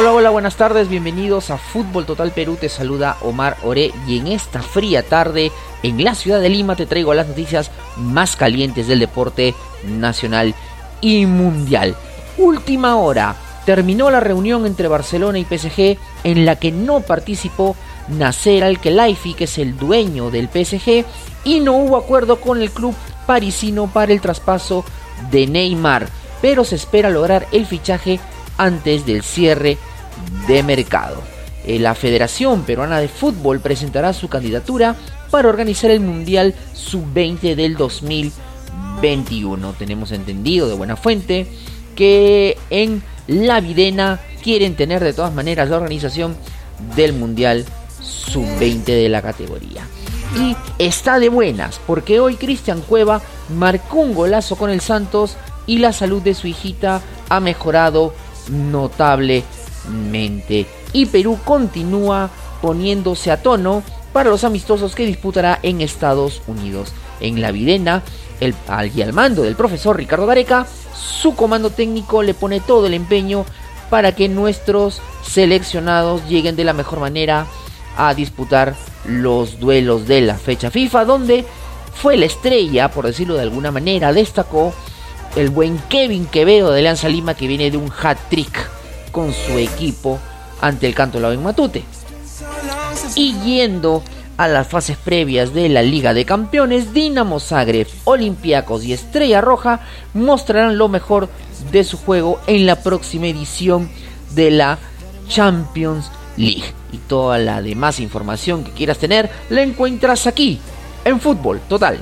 Hola, hola, buenas tardes, bienvenidos a Fútbol Total Perú, te saluda Omar Ore y en esta fría tarde en la ciudad de Lima te traigo las noticias más calientes del deporte nacional y mundial. Última hora, terminó la reunión entre Barcelona y PSG en la que no participó Nasser Al-Khelaifi, que es el dueño del PSG, y no hubo acuerdo con el club parisino para el traspaso de Neymar, pero se espera lograr el fichaje antes del cierre de mercado. Eh, la Federación Peruana de Fútbol presentará su candidatura para organizar el Mundial Sub-20 del 2021. Tenemos entendido de buena fuente que en la Videna quieren tener de todas maneras la organización del Mundial Sub-20 de la categoría. Y está de buenas porque hoy Cristian Cueva marcó un golazo con el Santos y la salud de su hijita ha mejorado notablemente. Y Perú continúa poniéndose a tono para los amistosos que disputará en Estados Unidos. En la Videna, el, al, y al mando del profesor Ricardo Gareca, su comando técnico le pone todo el empeño para que nuestros seleccionados lleguen de la mejor manera a disputar los duelos de la fecha FIFA, donde fue la estrella, por decirlo de alguna manera, destacó el buen Kevin Quevedo de Lanza Lima que viene de un hat-trick con su equipo ante el Canto en Matute. Y yendo a las fases previas de la Liga de Campeones, Dinamo Zagreb, Olympiacos y Estrella Roja mostrarán lo mejor de su juego en la próxima edición de la Champions League. Y toda la demás información que quieras tener la encuentras aquí en Fútbol Total.